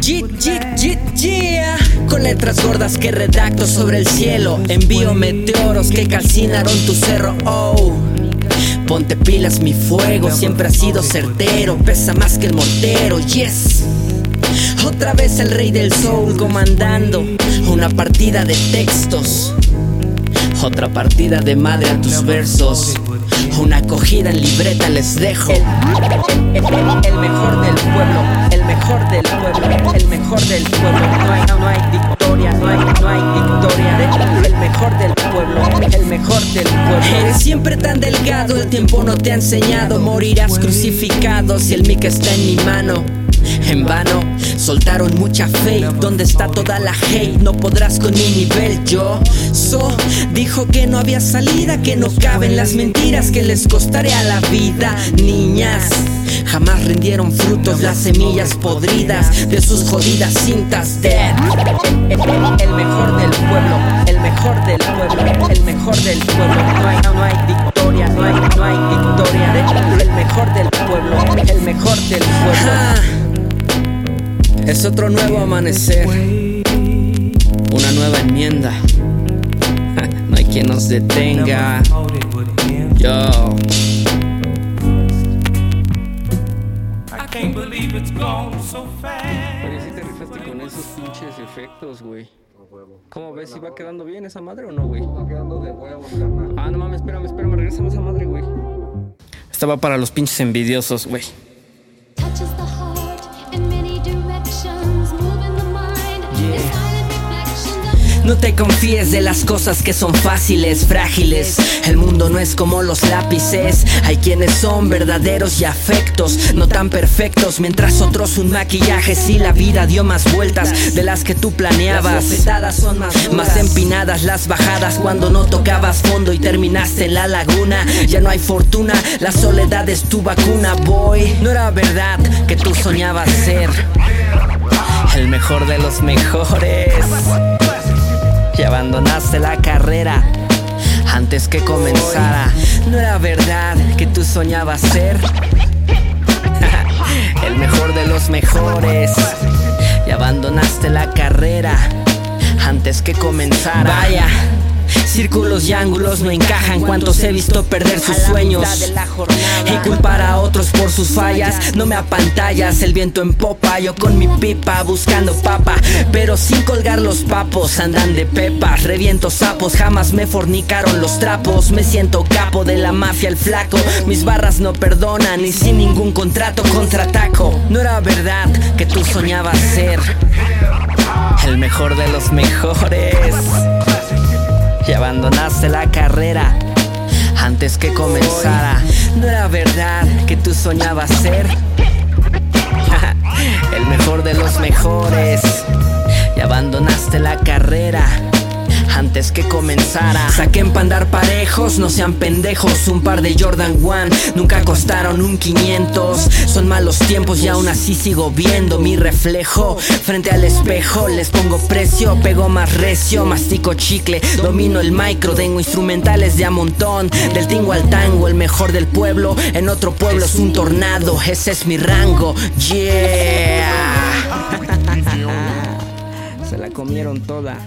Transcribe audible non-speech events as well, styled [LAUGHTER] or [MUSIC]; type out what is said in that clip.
Jit, jit, jit, yeah. Con letras gordas que redacto sobre el cielo. Envío meteoros que calcinaron tu cerro. Oh. Ponte pilas, mi fuego siempre ha sido certero. Pesa más que el mortero, yes. Otra vez el rey del soul comandando una partida de textos. Otra partida de madre a tus versos. Una acogida en libreta les dejo. El, mejor del pueblo. No hay, no hay victoria, no hay, no hay victoria. El mejor del pueblo, el mejor del pueblo. Eres siempre tan delgado, el tiempo no te ha enseñado. Morirás crucificado si el mic está en mi mano. En vano, soltaron mucha fe. ¿Dónde está toda la hate? No podrás con mi nivel. Yo, so, dijo que no había salida, que no caben las mentiras, que les costaría la vida. Niñas, rindieron frutos las semillas podridas de sus jodidas cintas. Dead. El mejor del pueblo, el mejor del pueblo, el mejor del pueblo. No hay, no hay victoria, no hay, no hay victoria. El mejor del pueblo, el mejor del pueblo. Es otro nuevo amanecer, una nueva enmienda. [LAUGHS] no hay quien nos detenga. Yo. Oye, si te rifaste con esos pinches efectos, güey. ¿Cómo ves? ¿Si va quedando bien esa madre o no, güey? Va quedando de huevos. Ah, no mames, espérame, espérame, regresamos a madre, güey. Estaba para los pinches envidiosos, güey. No te confíes de las cosas que son fáciles, frágiles. El mundo no es como los lápices. Hay quienes son verdaderos y afectos, no tan perfectos. Mientras otros un maquillaje, si la vida dio más vueltas de las que tú planeabas. son más, más empinadas las bajadas cuando no tocabas fondo y terminaste en la laguna. Ya no hay fortuna, la soledad es tu vacuna, boy. No era verdad que tú soñabas ser el mejor de los mejores abandonaste la carrera antes que comenzara. No era verdad que tú soñabas ser [LAUGHS] el mejor de los mejores y abandonaste la carrera antes que comenzara. Vaya. Círculos y ángulos no encajan cuantos he visto perder sus sueños y culpar a otros por sus fallas. No me apantallas, el viento en popa, yo con mi pipa buscando papa, pero sin colgar los papos andan de pepas, reviento sapos, jamás me fornicaron los trapos. Me siento capo de la mafia, el flaco. Mis barras no perdonan y sin ningún contrato contraataco. No era verdad que tú soñabas ser el mejor de los mejores abandonaste la carrera antes que comenzara. No era verdad que tú soñabas ser [LAUGHS] el mejor de los mejores y abandonaste la carrera. Antes que comenzara. Saquen pa' andar parejos, no sean pendejos. Un par de Jordan One nunca costaron un 500 Son malos tiempos y aún así sigo viendo mi reflejo. Frente al espejo les pongo precio Pego más recio, mastico chicle. Domino el micro, tengo instrumentales de a montón. Del tingo al tango, el mejor del pueblo. En otro pueblo es un tornado, ese es mi rango. Yeah. [LAUGHS] Se la comieron toda